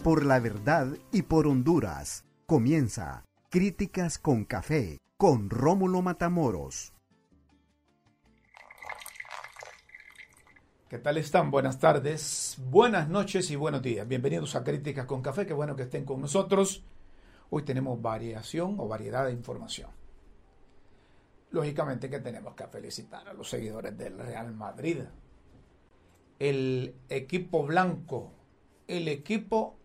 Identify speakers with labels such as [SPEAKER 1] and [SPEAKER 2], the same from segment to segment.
[SPEAKER 1] por la verdad y por Honduras. Comienza Críticas con Café con Rómulo Matamoros.
[SPEAKER 2] ¿Qué tal están? Buenas tardes, buenas noches y buenos días. Bienvenidos a Críticas con Café. Qué bueno que estén con nosotros. Hoy tenemos variación o variedad de información. Lógicamente que tenemos que felicitar a los seguidores del Real Madrid. El equipo blanco, el equipo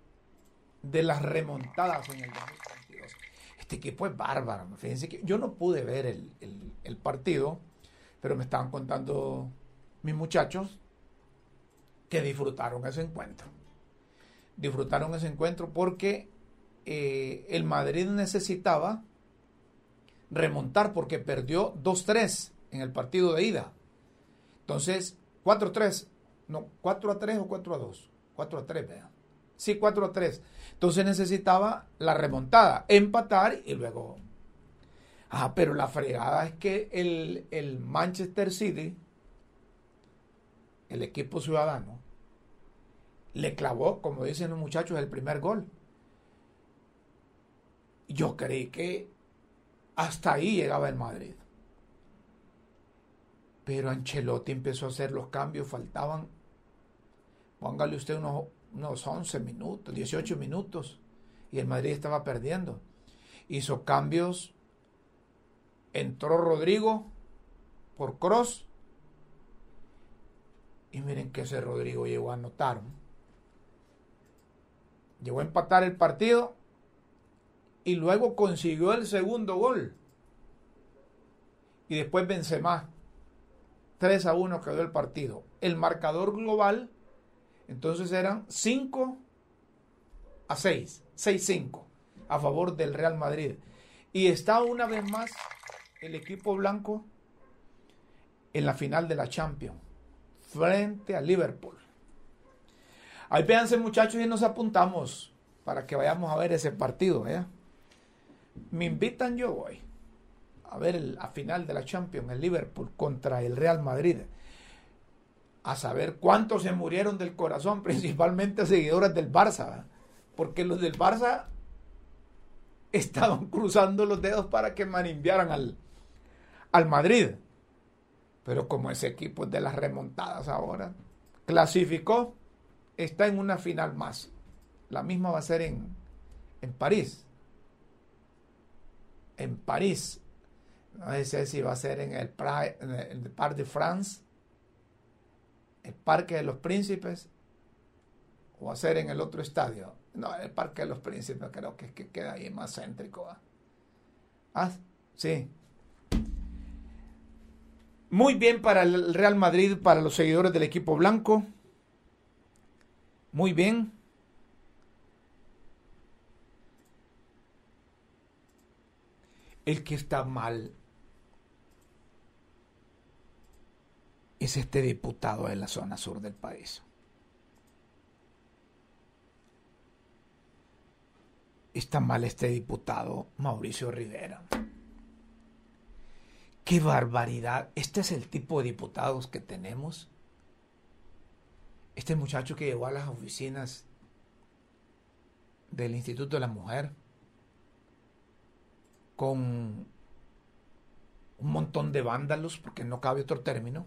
[SPEAKER 2] de las remontadas en el 2022. Este equipo es bárbaro. Fíjense que yo no pude ver el, el partido, pero me estaban contando mis muchachos que disfrutaron ese encuentro. Disfrutaron ese encuentro porque eh, el Madrid necesitaba remontar porque perdió 2-3 en el partido de ida. Entonces, 4-3, no, 4-3 o 4-2, 4-3, vean. Sí, 4-3. Entonces necesitaba la remontada, empatar y luego... Ah, pero la fregada es que el, el Manchester City, el equipo ciudadano, le clavó, como dicen los muchachos, el primer gol. Yo creí que hasta ahí llegaba el Madrid. Pero Ancelotti empezó a hacer los cambios, faltaban, póngale usted unos, unos 11 minutos, 18 minutos, y el Madrid estaba perdiendo. Hizo cambios, entró Rodrigo por Cross, y miren que ese Rodrigo llegó a anotar. Llegó a empatar el partido y luego consiguió el segundo gol. Y después Benzema. 3 a 1 quedó el partido. El marcador global entonces eran 5 a 6, 6-5 a favor del Real Madrid. Y está una vez más el equipo blanco en la final de la Champions frente a Liverpool. Ahí véanse muchachos y nos apuntamos para que vayamos a ver ese partido. ¿eh? Me invitan, yo voy a ver la final de la Champions, el Liverpool contra el Real Madrid. A saber cuántos se murieron del corazón, principalmente seguidores del Barça. Porque los del Barça estaban cruzando los dedos para que manimbiaran al, al Madrid. Pero como ese equipo es de las remontadas ahora, clasificó, está en una final más. La misma va a ser en, en París. En París. No sé si va a ser en el, en el Parc de France, el Parque de los Príncipes, o ser en el otro estadio. No, el Parque de los Príncipes creo que, que queda ahí más céntrico. Ah, sí, muy bien para el Real Madrid, para los seguidores del equipo blanco. Muy bien. El que está mal es este diputado de la zona sur del país. Está mal este diputado Mauricio Rivera. ¡Qué barbaridad! Este es el tipo de diputados que tenemos. Este muchacho que llegó a las oficinas del Instituto de la Mujer con un montón de vándalos, porque no cabe otro término,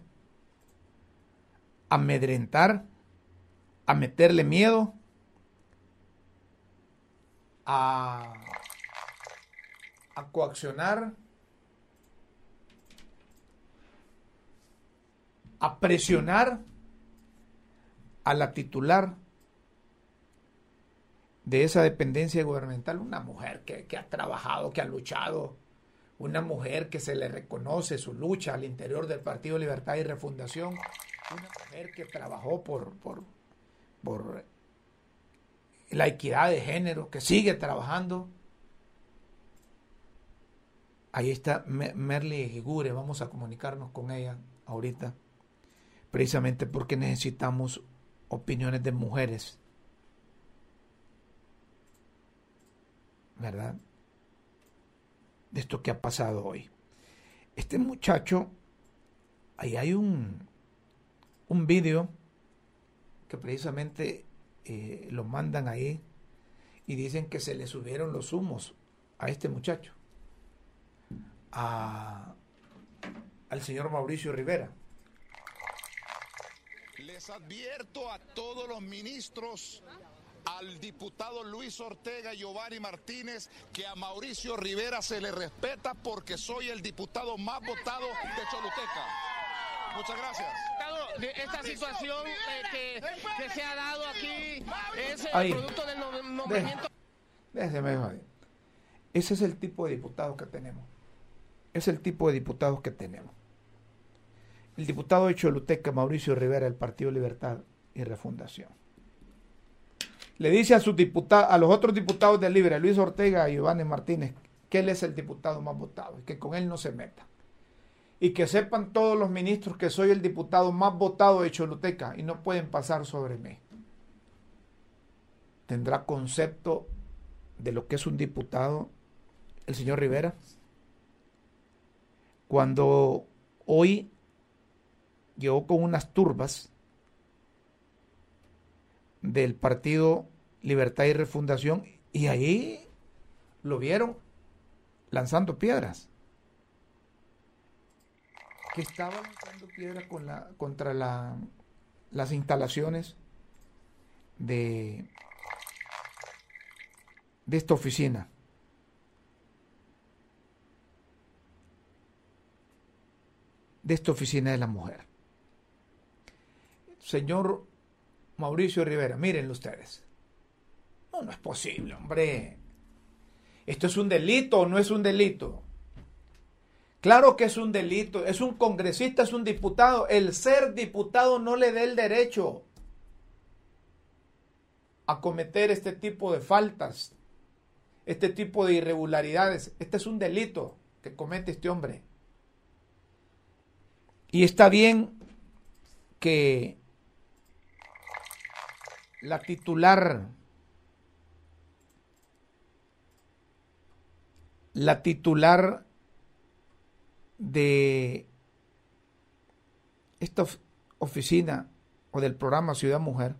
[SPEAKER 2] amedrentar, a meterle miedo, a, a coaccionar a presionar a la titular de esa dependencia gubernamental, una mujer que, ha trabajado, que ha luchado, una mujer que se le reconoce su lucha al interior del Partido Libertad y Refundación, una mujer que trabajó por, por, por la equidad de género, que sigue trabajando. Ahí está Merly Gigure, vamos a comunicarnos con ella ahorita precisamente porque necesitamos opiniones de mujeres. ¿Verdad? De esto que ha pasado hoy. Este muchacho, ahí hay un, un vídeo que precisamente eh, lo mandan ahí y dicen que se le subieron los humos a este muchacho, a, al señor Mauricio Rivera.
[SPEAKER 3] Les advierto a todos los ministros, al diputado Luis Ortega y Giovanni Martínez, que a Mauricio Rivera se le respeta porque soy el diputado más votado de Choluteca. Muchas gracias.
[SPEAKER 4] Esta situación eh, que, que, se ha dado aquí es el
[SPEAKER 2] Ahí.
[SPEAKER 4] producto del no- nombramiento.
[SPEAKER 2] Déjeme joder. Ese es el tipo de diputados que tenemos. Es el tipo de diputados que tenemos. El diputado de Choluteca, Mauricio Rivera, del Partido Libertad y Refundación. Le dice a, sus diputados, a los otros diputados del Libre, Luis Ortega y Iván Martínez, que él es el diputado más votado y que con él no se meta. Y que sepan todos los ministros que soy el diputado más votado de Choluteca y no pueden pasar sobre mí. ¿Tendrá concepto de lo que es un diputado el señor Rivera? Cuando hoy llegó con unas turbas del partido Libertad y Refundación y ahí lo vieron lanzando piedras. Que estaba lanzando piedras contra la, las instalaciones de, de esta oficina. De esta oficina de la mujer. Señor Mauricio Rivera, mírenlo ustedes. No, no es posible, hombre. ¿Esto es un delito o no es un delito? Claro que es un delito. Es un congresista, es un diputado. El ser diputado no le da el derecho a cometer este tipo de faltas, este tipo de irregularidades. Este es un delito que comete este hombre. Y está bien que la titular, la titular de esta of- oficina o del programa Ciudad Mujer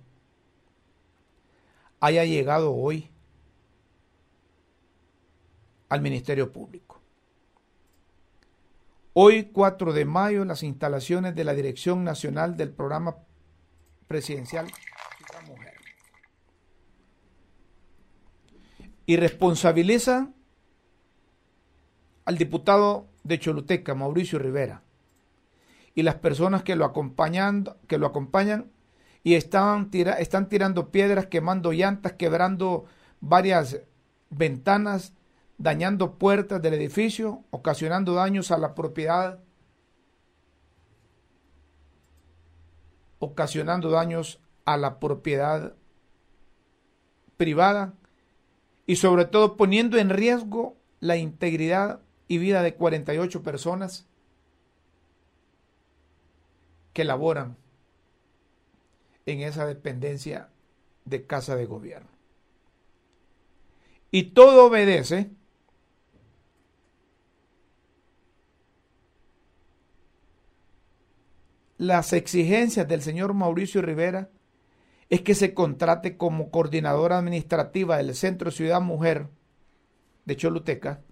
[SPEAKER 2] haya llegado hoy al Ministerio Público. Hoy, 4 de mayo, las instalaciones de la Dirección Nacional del Programa Presidencial Ciudad Mujer. Y responsabiliza al diputado de Choluteca, Mauricio Rivera, y las personas que lo acompañan, que lo acompañan y están, están tirando piedras, quemando llantas, quebrando varias ventanas, dañando puertas del edificio, ocasionando daños a la propiedad, ocasionando daños a la propiedad privada y sobre todo poniendo en riesgo la integridad y vida de 48 personas que laboran en esa dependencia de casa de gobierno. Y todo obedece las exigencias del señor Mauricio Rivera es que se contrate como coordinadora administrativa del Centro Ciudad Mujer de Choluteca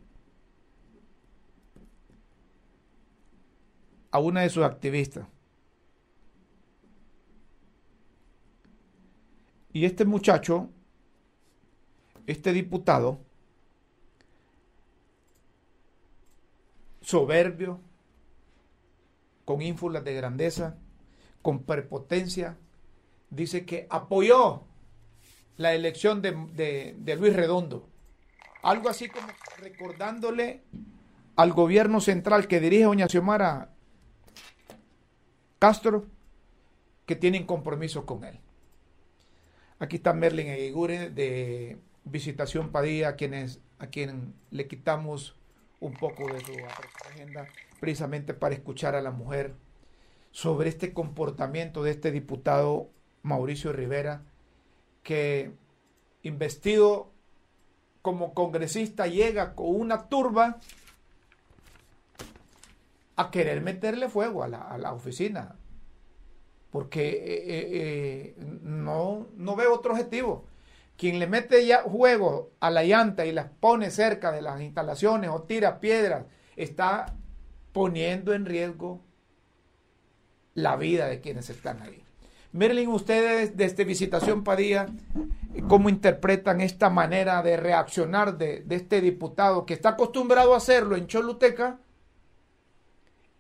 [SPEAKER 2] a una de sus activistas. Y este muchacho, este diputado, soberbio, con ínfulas de grandeza, con prepotencia, dice que apoyó la elección de, de- de Luis Redondo. Algo así como recordándole al gobierno central que dirige doña Xiomara Castro que tienen compromiso con él. Aquí está Merlin Eguigure de Visitación Padilla, a, quienes, a quien le quitamos un poco de su agenda precisamente para escuchar a la mujer sobre este comportamiento de este diputado Mauricio Rivera, que investido como congresista llega con una turba a querer meterle fuego a la, a la oficina, porque eh, eh, eh, no, no veo otro objetivo. quien le mete ya juego a la llanta y las pone cerca de las instalaciones o tira piedras, está poniendo en riesgo la vida de quienes están ahí. Merlin, ustedes desde Visitación Padilla, ¿cómo interpretan esta manera de reaccionar de, este diputado que está acostumbrado a hacerlo en Choluteca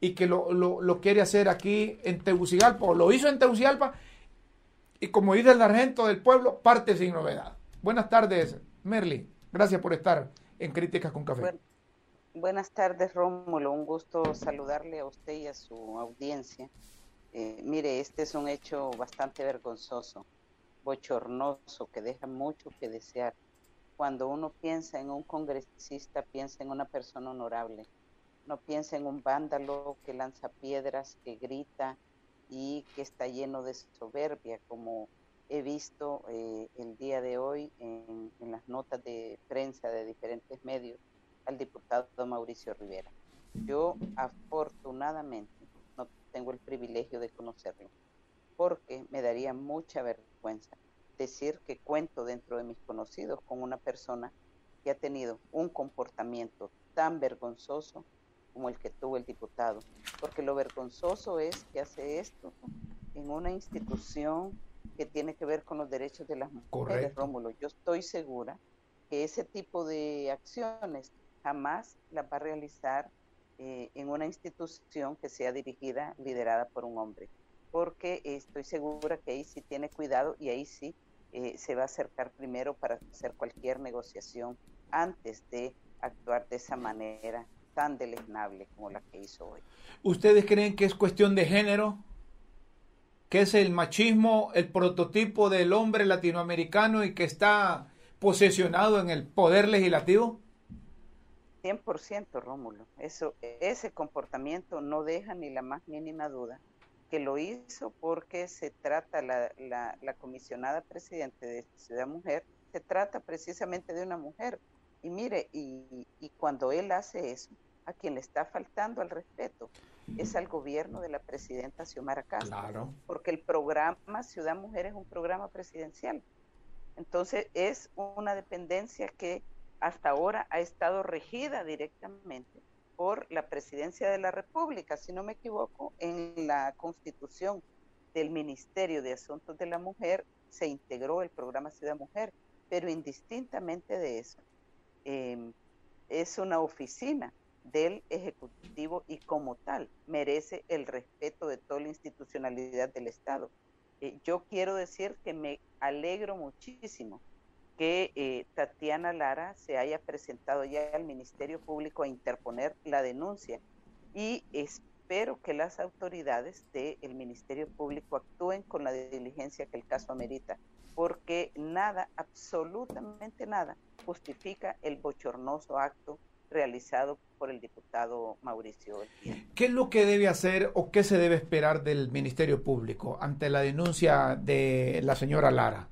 [SPEAKER 2] y que lo, lo quiere hacer aquí en Tegucigalpa, o lo hizo en Tegucigalpa y como dice el sargento del pueblo, parte sin novedad. Buenas tardes, Merly. Gracias por estar en Críticas con Café.
[SPEAKER 5] buenas tardes, Rómulo. Un gusto saludarle a usted y a su audiencia. Eh, mire, este es un hecho bastante vergonzoso, bochornoso, que deja mucho que desear. Cuando uno piensa en un congresista, piensa en una persona honorable. No piensa en un vándalo que lanza piedras, que grita, y que está lleno de soberbia, como he visto eh, el día de hoy en, las notas de prensa de diferentes medios al diputado Mauricio Rivera. Yo afortunadamente no tengo el privilegio de conocerlo, porque me daría mucha vergüenza decir que cuento dentro de mis conocidos con una persona que ha tenido un comportamiento tan vergonzoso como el que tuvo el diputado, porque lo vergonzoso es que hace esto en una institución que tiene que ver con los derechos de las mujeres, Rómulo. Yo estoy segura que ese tipo de acciones jamás las va a realizar eh, en una institución que sea dirigida, liderada por un hombre, porque estoy segura que ahí sí tiene cuidado y ahí sí eh, se va a acercar primero para hacer cualquier negociación antes de actuar de esa manera tan deleznable como la que hizo hoy.
[SPEAKER 2] ¿Ustedes creen que es cuestión de género? ¿Que es el machismo el prototipo del hombre latinoamericano y que está posesionado en el poder legislativo?
[SPEAKER 5] 100% Rómulo. Eso, ese comportamiento no deja ni la más mínima duda que lo hizo porque se trata, la, la, la comisionada presidente de Ciudad Mujer, se trata precisamente de una mujer. Y mire, y, y cuando él hace eso, a quien le está faltando al respeto es al gobierno de la presidenta Xiomara Castro, porque el programa Ciudad Mujer es un programa presidencial. Entonces es una dependencia que hasta ahora ha estado regida directamente por la presidencia de la República, si no me equivoco, en la constitución del Ministerio de Asuntos de la Mujer se integró el programa Ciudad Mujer, pero indistintamente de eso, em, es una oficina del Ejecutivo y como tal merece el respeto de toda la institucionalidad del Estado. Eh, yo quiero decir que me alegro muchísimo que eh, Tatiana Lara se haya presentado ya al Ministerio Público a interponer la denuncia y espero que las autoridades del Ministerio Público actúen con la diligencia que el caso amerita, porque nada, absolutamente nada, justifica el bochornoso acto realizado por el diputado Mauricio
[SPEAKER 2] ¿Qué es lo que debe hacer o qué se debe esperar del Ministerio Público ante la denuncia de la señora Lara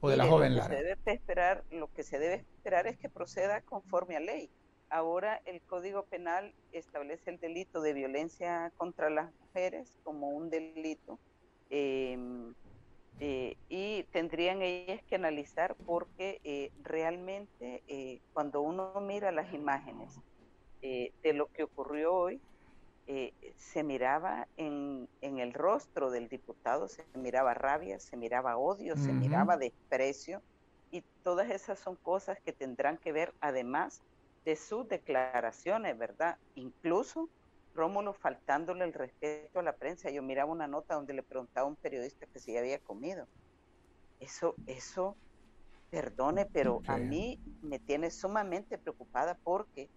[SPEAKER 2] o de la joven Lara?
[SPEAKER 5] Se debe esperar, lo que se debe esperar es que proceda conforme a ley. Ahora el Código Penal establece el delito de violencia contra las mujeres como un delito. Eh, eh, y tendrían ellas que analizar porque eh, realmente eh, cuando uno mira las imágenes de lo que ocurrió hoy, se miraba en, en, el rostro del diputado, se miraba rabia, se miraba odio, se miraba desprecio y todas esas son cosas que tendrán que ver además de sus declaraciones, ¿verdad? Incluso Rómulo faltándole el respeto a la prensa. Yo miraba una nota donde le preguntaba a un periodista que si había comido. Eso, eso, perdone, pero a mí me tiene sumamente preocupada porque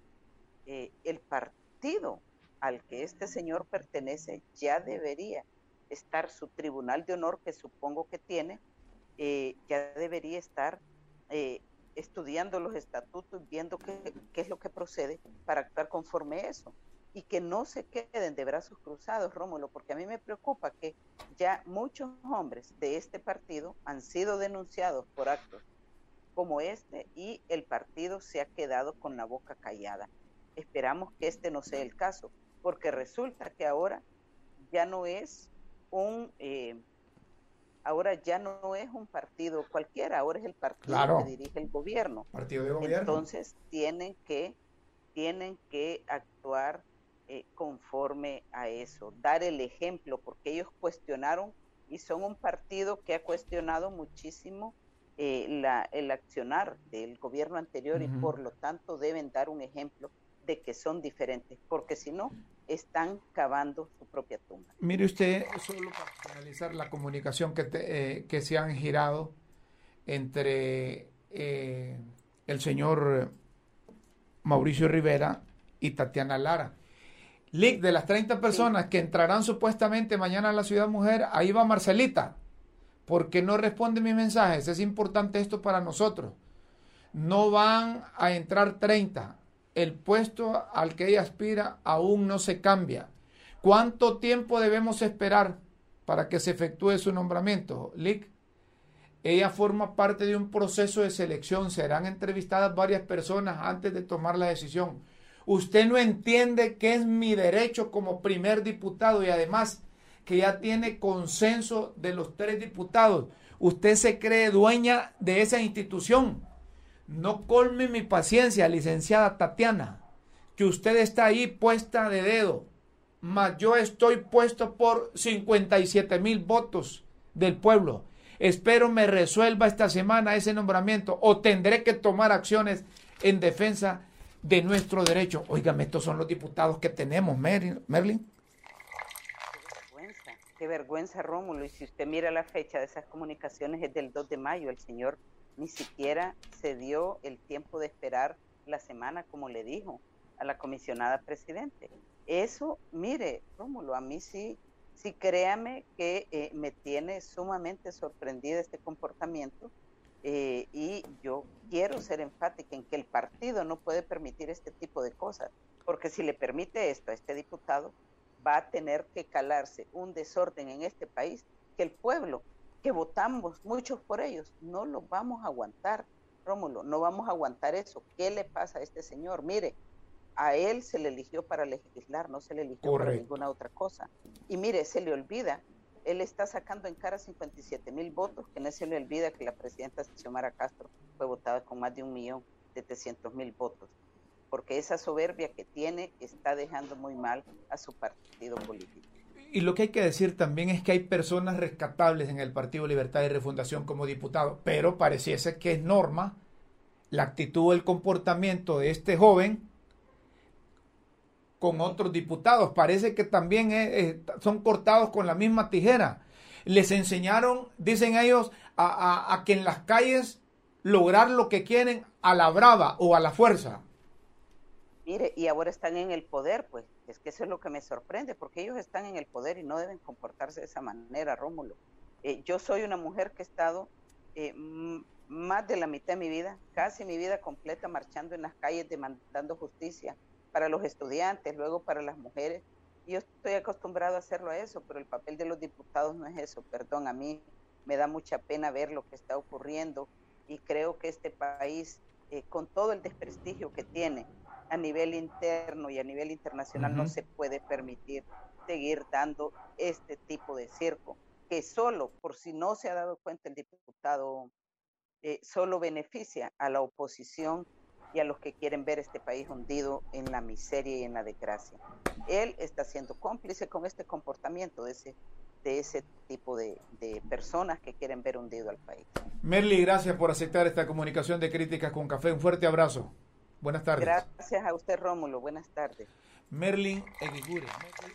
[SPEAKER 5] eh, el partido al que este señor pertenece ya debería estar su tribunal de honor, que supongo que tiene, eh, ya debería estar eh, estudiando los estatutos, viendo qué, qué, es lo que procede para actuar conforme a eso y que no se queden de brazos cruzados, Rómulo, porque a mí me preocupa que ya muchos hombres de este partido han sido denunciados por actos como este y el partido se ha quedado con la boca callada. Esperamos que este no sea el caso, porque resulta que ahora ya no es un eh, ahora ya no es un partido cualquiera, ahora es el partido que dirige el gobierno.
[SPEAKER 2] Partido de gobierno.
[SPEAKER 5] Entonces tienen que, tienen que actuar eh, conforme a eso, dar el ejemplo, porque ellos cuestionaron y son un partido que ha cuestionado muchísimo eh, la, el accionar del gobierno anterior y por lo tanto deben dar un ejemplo de que son diferentes, porque si no, están cavando su propia tumba.
[SPEAKER 2] Mire usted, solo para finalizar la comunicación que, eh, que se han girado entre eh, el señor Mauricio Rivera y Tatiana Lara. Lick, de las 30 personas que entrarán supuestamente mañana a la Ciudad Mujer, ahí va Marcelita, porque no responde mis mensajes. Es importante esto para nosotros. No van a entrar 30. El puesto al que ella aspira aún no se cambia. ¿Cuánto tiempo debemos esperar para que se efectúe su nombramiento, Lick? Ella forma parte de un proceso de selección. Serán entrevistadas varias personas antes de tomar la decisión. Usted no entiende que es mi derecho como primer diputado y además que ya tiene consenso de los tres diputados. Usted se cree dueña de esa institución. No colme mi paciencia, licenciada Tatiana, que usted está ahí puesta de dedo, mas yo estoy puesto por 57 mil votos del pueblo. Espero me resuelva esta semana ese nombramiento o tendré que tomar acciones en defensa de nuestro derecho. Óigame, estos son los diputados que tenemos, Merlin.
[SPEAKER 5] Qué vergüenza, qué vergüenza, Rómulo. Y si usted mira la fecha de esas comunicaciones, es del 2 de mayo. El señor ni siquiera se dio el tiempo de esperar la semana, como le dijo a la comisionada presidente. Eso, mire, Rómulo, a mí sí, sí créame que eh, me tiene sumamente sorprendida este comportamiento eh, y yo quiero ser enfática en que el partido no puede permitir este tipo de cosas, porque si le permite esto a este diputado, va a tener que calarse un desorden en este país que el pueblo, que votamos muchos por ellos, no lo vamos a aguantar, Rómulo, no vamos a aguantar eso. ¿Qué le pasa a este señor? Mire, a él se le eligió para legislar, no se le eligió para ninguna otra cosa. Y mire, se le olvida él está sacando en cara 57 mil votos, que no se le olvida que la presidenta Xiomara Castro fue votada con más de un millón 300 mil votos, porque esa soberbia que tiene está dejando muy mal a su partido político.
[SPEAKER 2] Y lo que hay que decir también es que hay personas rescatables en el Partido Libertad y Refundación como diputado, pero pareciese que es norma la actitud el comportamiento de este joven con otros diputados. Parece que también son cortados con la misma tijera. Les enseñaron, dicen ellos, a, que en las calles lograr lo que quieren a la brava o a la fuerza.
[SPEAKER 5] Mire, y ahora están en el poder, pues. Es que eso es lo que me sorprende, porque ellos están en el poder y no deben comportarse de esa manera, Rómulo. Eh, yo soy una mujer que he estado eh, más de la mitad de mi vida, casi mi vida completa, marchando en las calles demandando justicia para los estudiantes, luego para las mujeres. Yo estoy acostumbrado a hacerlo a eso, pero el papel de los diputados no es eso. Perdón, a mí me da mucha pena ver lo que está ocurriendo y creo que este país, eh, con todo el desprestigio que tiene a nivel interno y a nivel internacional, no se puede permitir seguir dando este tipo de circo, que solo, por si no se ha dado cuenta el diputado, eh, solo beneficia a la oposición y a los que quieren ver este país hundido en la miseria y en la desgracia. Él está siendo cómplice con este comportamiento de ese, de ese tipo de, personas que quieren ver hundido al país.
[SPEAKER 2] Merly, gracias por aceptar esta comunicación de críticas con café. Un fuerte abrazo. Buenas tardes.
[SPEAKER 5] Gracias a usted, Rómulo. Buenas tardes.
[SPEAKER 2] Merlin Eguigure,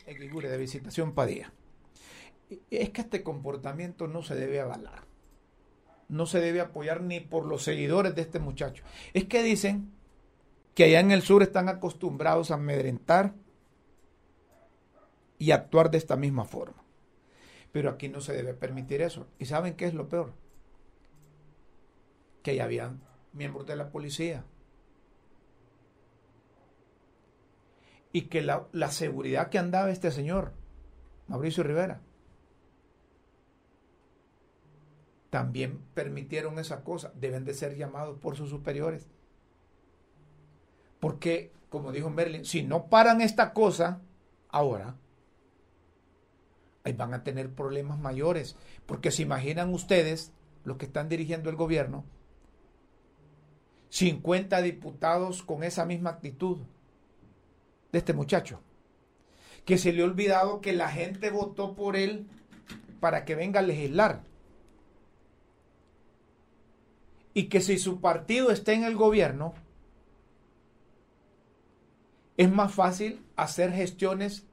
[SPEAKER 2] Eguigure de Visitación Padilla. Es que este comportamiento no se debe avalar no se debe apoyar ni por los seguidores de este muchacho. Es que dicen que allá en el sur están acostumbrados a amedrentar y actuar de esta misma forma. Pero aquí no se debe permitir eso. ¿Y saben qué es lo peor? Que ya habían miembros de la policía. Y que la, la seguridad que andaba este señor, Mauricio Rivera, también permitieron esa cosa, deben de ser llamados por sus superiores. Porque, como dijo Merlin, si no paran esta cosa ahora, ahí van a tener problemas mayores. Porque se imaginan ustedes, los que están dirigiendo el gobierno, 50 diputados con esa misma actitud de este muchacho, que se le ha olvidado que la gente votó por él para que venga a legislar. Y que si su partido está en el gobierno, es más fácil hacer gestiones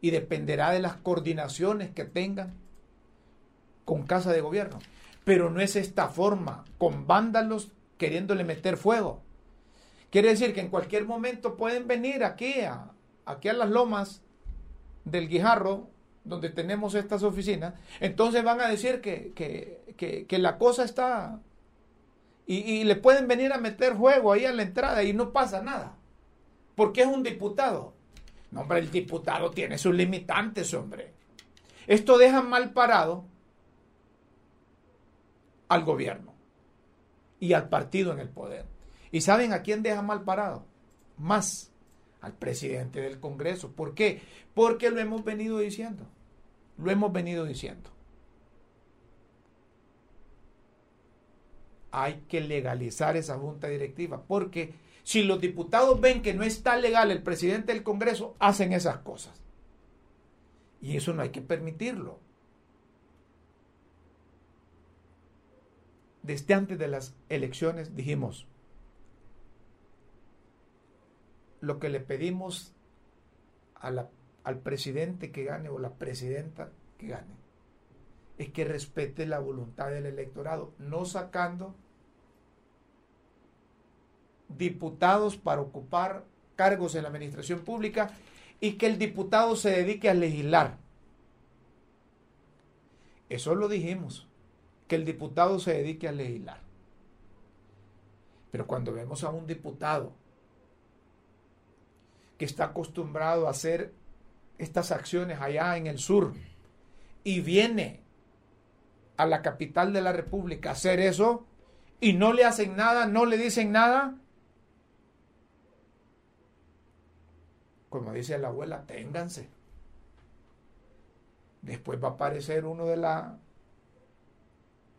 [SPEAKER 2] y dependerá de las coordinaciones que tengan con casa de gobierno. Pero no es esta forma, con vándalos queriéndole meter fuego. Quiere decir que en cualquier momento pueden venir aquí a, aquí a las lomas del Guijarro, donde tenemos estas oficinas, entonces van a decir que, que, la cosa está... Y, le pueden venir a meter fuego ahí a la entrada y no pasa nada. Porque es un diputado. No, hombre, el diputado tiene sus limitantes, hombre. Esto deja mal parado al gobierno y al partido en el poder. ¿Y saben a quién deja mal parado? Más al presidente del Congreso. ¿Por qué? Porque lo hemos venido diciendo. Lo hemos venido diciendo. Hay que legalizar esa junta directiva porque si los diputados ven que no está legal el presidente del Congreso, hacen esas cosas. Y eso no hay que permitirlo. Desde antes de las elecciones dijimos, lo que le pedimos al presidente que gane o la presidenta que gane es que respete la voluntad del electorado, no sacando diputados para ocupar cargos en la administración pública y que el diputado se dedique a legislar. Eso lo dijimos, que el diputado se dedique a legislar. Pero cuando vemos a un diputado que está acostumbrado a hacer estas acciones allá en el sur y viene a la capital de la República a hacer eso y no le hacen nada, no le dicen nada, como dice la abuela, ténganse. Después va a aparecer uno de la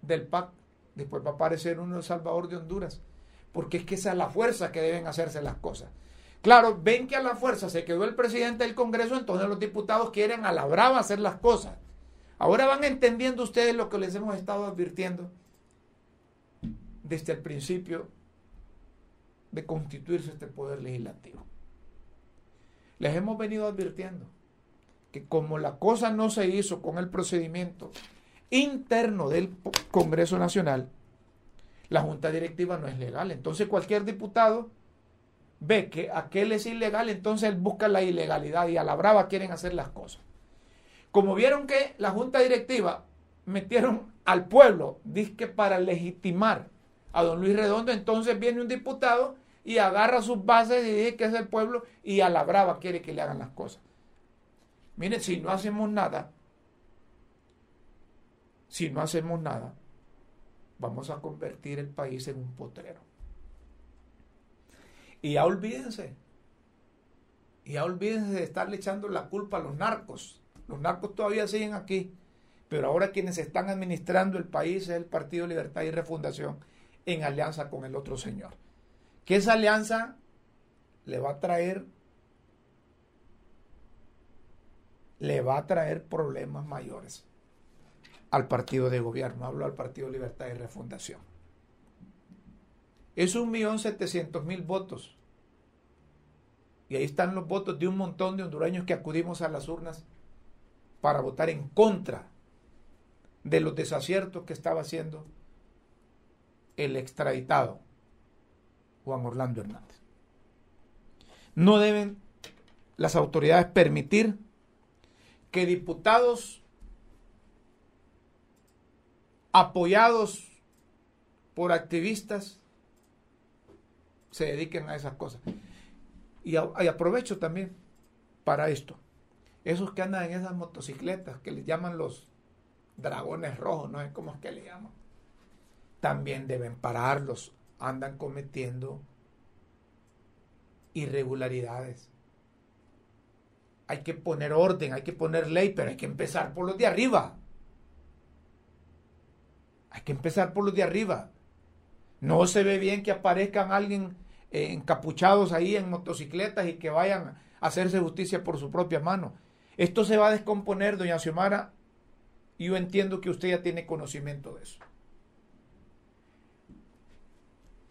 [SPEAKER 2] del PAC, después va a aparecer uno de Salvador de Honduras, porque es que esa es la fuerza que deben hacerse las cosas. Claro, ven que a la fuerza se quedó el presidente del Congreso, entonces los diputados quieren a la brava hacer las cosas. Ahora van entendiendo ustedes lo que les hemos estado advirtiendo desde el principio de constituirse este poder legislativo les hemos venido advirtiendo que como la cosa no se hizo con el procedimiento interno del Congreso Nacional, la Junta Directiva no es legal. Entonces cualquier diputado ve que aquel es ilegal, entonces él busca la ilegalidad y a la brava quieren hacer las cosas. Como vieron que la Junta Directiva metieron al pueblo, disque para legitimar a don Luis Redondo, entonces viene un diputado y agarra sus bases y dice que es el pueblo y a la brava quiere que le hagan las cosas. Miren, si no hacemos nada, si no hacemos nada, vamos a convertir el país en un potrero. Y ya olvídense, y ya olvídense de estarle echando la culpa a los narcos. Los narcos todavía siguen aquí, pero ahora quienes están administrando el país es el Partido Libertad y Refundación en alianza con el otro señor que esa alianza le va a traer le va a traer problemas mayores al partido de gobierno, hablo al Partido Libertad y Refundación. Es un millón setecientos mil votos. Y ahí están los votos de un montón de hondureños que acudimos a las urnas para votar en contra de los desaciertos que estaba haciendo el extraditado Juan Orlando Hernández. No deben las autoridades permitir que diputados apoyados por activistas se dediquen a esas cosas. Y, aprovecho también para esto. Esos que andan en esas motocicletas que les llaman los dragones rojos, no sé cómo es que le llaman, también deben pararlos, andan cometiendo irregularidades. hay que poner orden, hay que poner ley, pero hay que empezar por los de arriba. Hay que empezar por los de arriba. No se ve bien que aparezcan alguien eh, encapuchados ahí en motocicletas y que vayan a hacerse justicia por su propia mano. Esto se va a descomponer, doña Xiomara, y yo entiendo que usted ya tiene conocimiento de eso.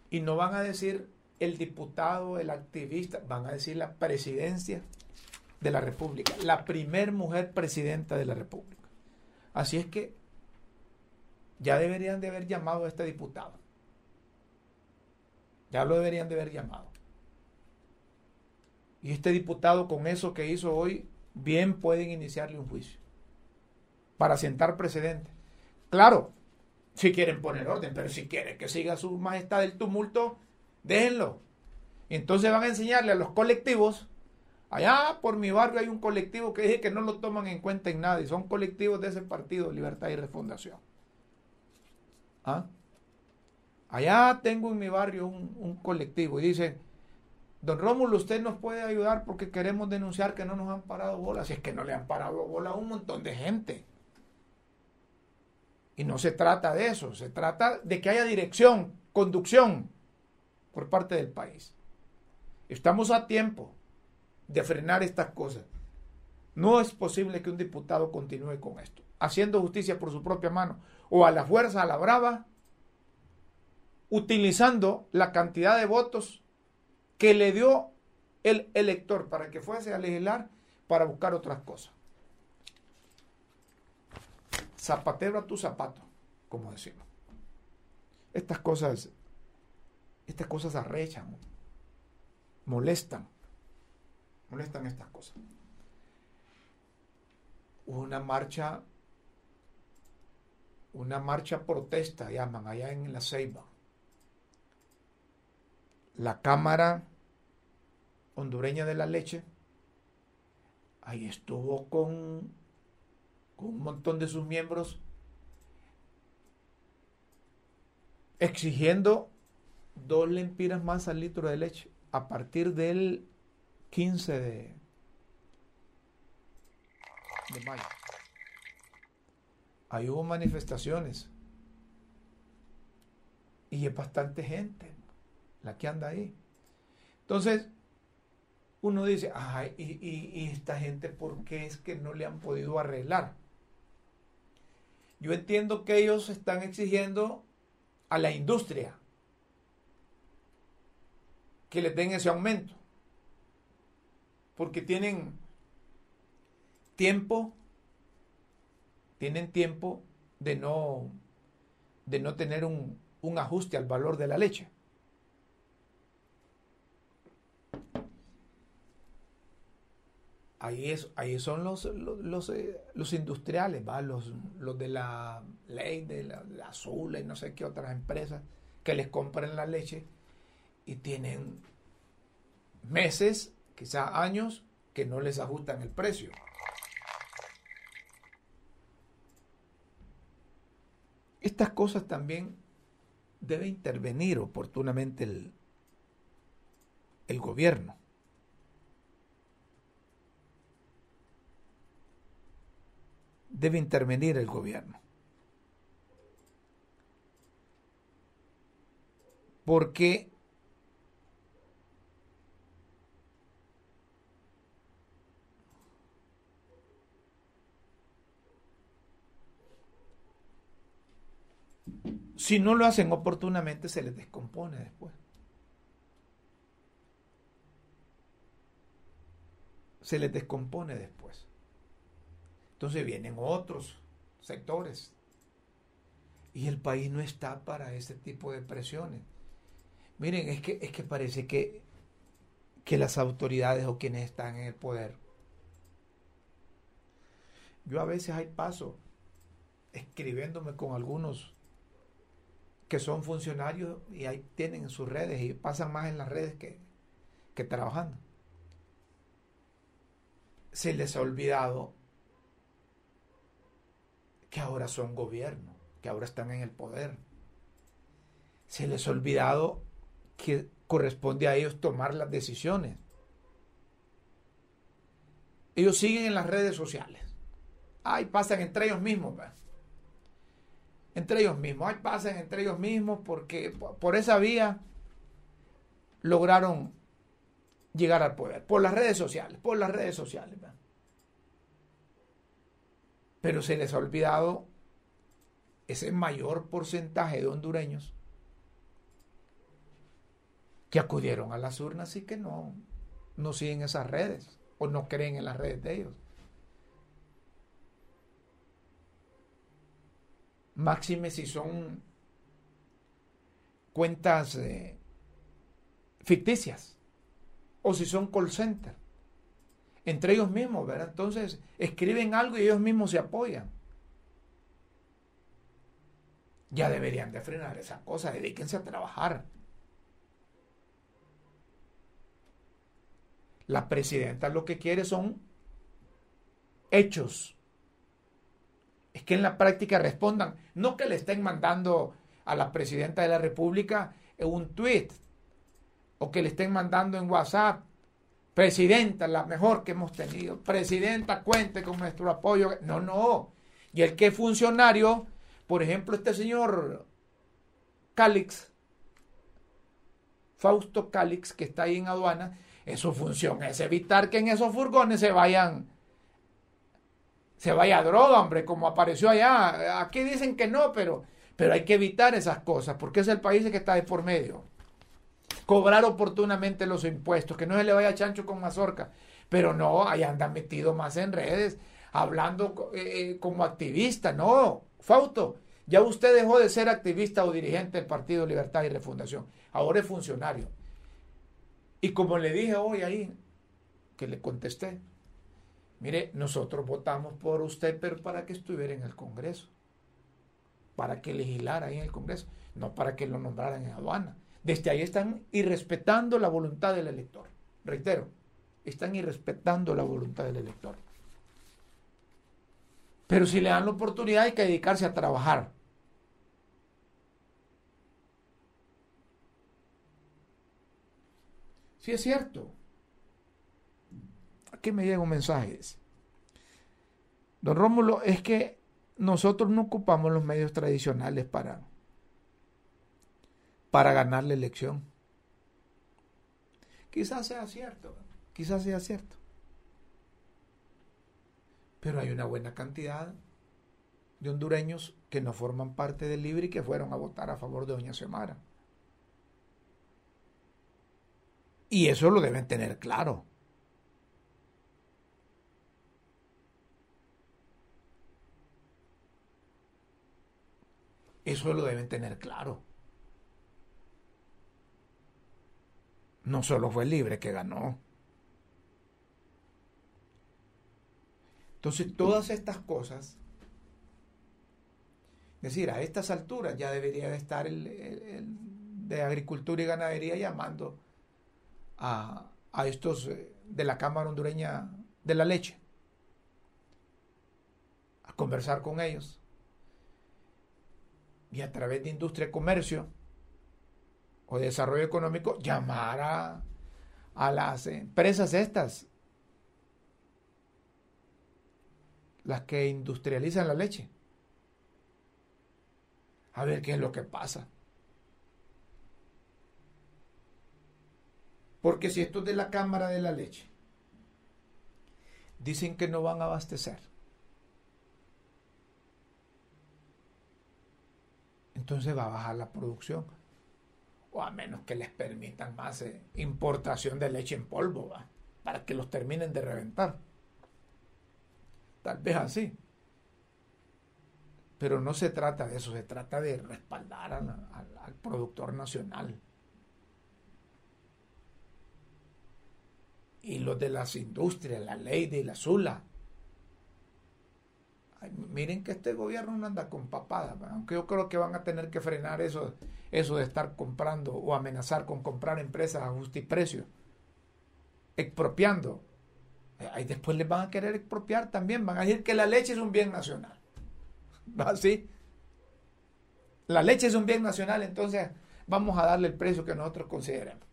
[SPEAKER 2] Y no van a decir el diputado, el activista, van a decir la presidencia de la República, la primer mujer presidenta de la República. Así es que ya deberían de haber llamado a este diputado. Ya lo deberían de haber llamado. Y este diputado con eso que hizo hoy, bien pueden iniciarle un juicio para sentar precedente. Claro, si quieren poner orden, pero si quieren que siga su majestad el tumulto, déjenlo. Entonces van a enseñarle a los colectivos, allá por mi barrio hay un colectivo que dice que no lo toman en cuenta en nada, y son colectivos de ese partido, Libertad y Refundación. ¿Ah? Allá tengo en mi barrio un, colectivo y dice, don Rómulo, usted nos puede ayudar porque queremos denunciar que no nos han parado bolas. Si es que no le han parado bolas a un montón de gente. Y no se trata de eso, se trata de que haya dirección, conducción por parte del país. Estamos a tiempo de frenar estas cosas. No es posible que un diputado continúe con esto, haciendo justicia por su propia mano, o a la fuerza, a la brava, utilizando la cantidad de votos que le dio el elector para que fuese a legislar para buscar otras cosas. Zapatero a tu zapato, como decimos. Estas cosas, estas cosas arrechan, molestan, molestan estas cosas. Una marcha, una marcha protesta, llaman allá en la Ceiba la Cámara Hondureña de la Leche, ahí estuvo con, con un montón de sus miembros exigiendo dos lempiras más al litro de leche a partir del 15 de, mayo. Ahí hubo manifestaciones y es bastante gente la que anda ahí. Entonces, uno dice, ay, y, esta gente, ¿por qué es que no le han podido arreglar? Yo entiendo que ellos están exigiendo a la industria que les den ese aumento, porque tienen tiempo, tienen tiempo de no, de no tener un, un ajuste al valor de la leche. Ahí, es, ahí son los, los, eh, industriales, ¿va? Los, los de la ley, de la, azul y no sé qué otras empresas que les compran la leche y tienen meses, quizás años, que no les ajustan el precio. Estas cosas también debe intervenir oportunamente el, el gobierno. Debe intervenir el gobierno. Porque si no lo hacen oportunamente se les descompone después. Se les descompone después. Entonces vienen otros sectores. Y el país no está para ese tipo de presiones. Miren, es que, es que parece que, que las autoridades o quienes están en el poder. Yo a veces hay paso escribiéndome con algunos que son funcionarios y ahí tienen en sus redes y pasan más en las redes que, que trabajando. Se les ha olvidado que ahora son gobierno, que ahora están en el poder. Se les ha olvidado que corresponde a ellos tomar las decisiones. ellos siguen en las redes sociales. Ay, pasan entre ellos mismos. Entre ellos mismos. Ay, pasan entre ellos mismos porque por esa vía lograron llegar al poder. Por las redes sociales. Por las redes sociales. Pero se les ha olvidado ese mayor porcentaje de hondureños que acudieron a las urnas y que no, no siguen esas redes o no creen en las redes de ellos. Máxime si son cuentas eh, ficticias o si son call center. Entre ellos mismos, ¿verdad? Entonces escriben algo y ellos mismos se apoyan. Ya deberían de frenar esa cosa, dedíquense a trabajar. La presidenta lo que quiere son hechos. Es que en la práctica respondan, no que le estén mandando a la presidenta de la República un tweet o que le estén mandando en WhatsApp, presidenta, la mejor que hemos tenido, presidenta, cuente con nuestro apoyo. No, no. Y el que es funcionario, por ejemplo, este señor Calix, Fausto Calix, que está ahí en aduana, su función es evitar que en esos furgones se vayan se vaya droga, hombre, como apareció allá. Aquí dicen que no, pero, pero hay que evitar esas cosas, porque es el país que está de por medio. Cobrar oportunamente los impuestos, que no se le vaya chancho con mazorca. Pero no, ahí andan metido más en redes, hablando eh, eh, como activista. No, Fausto, ya usted dejó de ser activista o dirigente del Partido Libertad y Refundación. Ahora es funcionario. Y como le dije hoy ahí, que le contesté, mire, nosotros votamos por usted, pero para que estuviera en el Congreso, para que legislara ahí en el Congreso, no para que lo nombraran en aduana. Desde ahí están irrespetando la voluntad del elector. Reitero, están irrespetando la voluntad del elector. Pero si le dan la oportunidad hay que dedicarse a trabajar. Sí es cierto. Aquí me llega un mensaje. Don Rómulo, es que nosotros no ocupamos los medios tradicionales para, para ganar la elección. Quizás sea cierto, quizás sea cierto. Pero hay una buena cantidad de hondureños que no forman parte del Libre y que fueron a votar a favor de Doña Semara. Y eso lo deben tener claro. Eso lo deben tener claro. No solo fue libre que ganó. Entonces, todas estas cosas, es decir, a estas alturas ya debería de estar el, de Agricultura y Ganadería llamando a, estos eh, de la Cámara Hondureña de la Leche, a conversar con ellos y a través de industria y comercio o desarrollo económico llamar a, a las empresas estas, las que industrializan la leche, a ver qué es lo que pasa. Porque si esto es de la Cámara de la Leche, dicen que no van a abastecer. Entonces va a bajar la producción. O a menos que les permitan más eh, importación de leche en polvo, para que los terminen de reventar. Tal vez así. Pero no se trata de eso, se trata de respaldar al productor nacional. y los de las industrias, la ley de la Zula. Miren que este gobierno no anda con papada, aunque yo creo que van a tener que frenar eso, eso de estar comprando o amenazar con comprar empresas a justiprecio, expropiando. Ahí después les van a querer expropiar también, van a decir que la leche es un bien nacional. ¿Así? La leche es un bien nacional, entonces vamos a darle el precio que nosotros consideremos.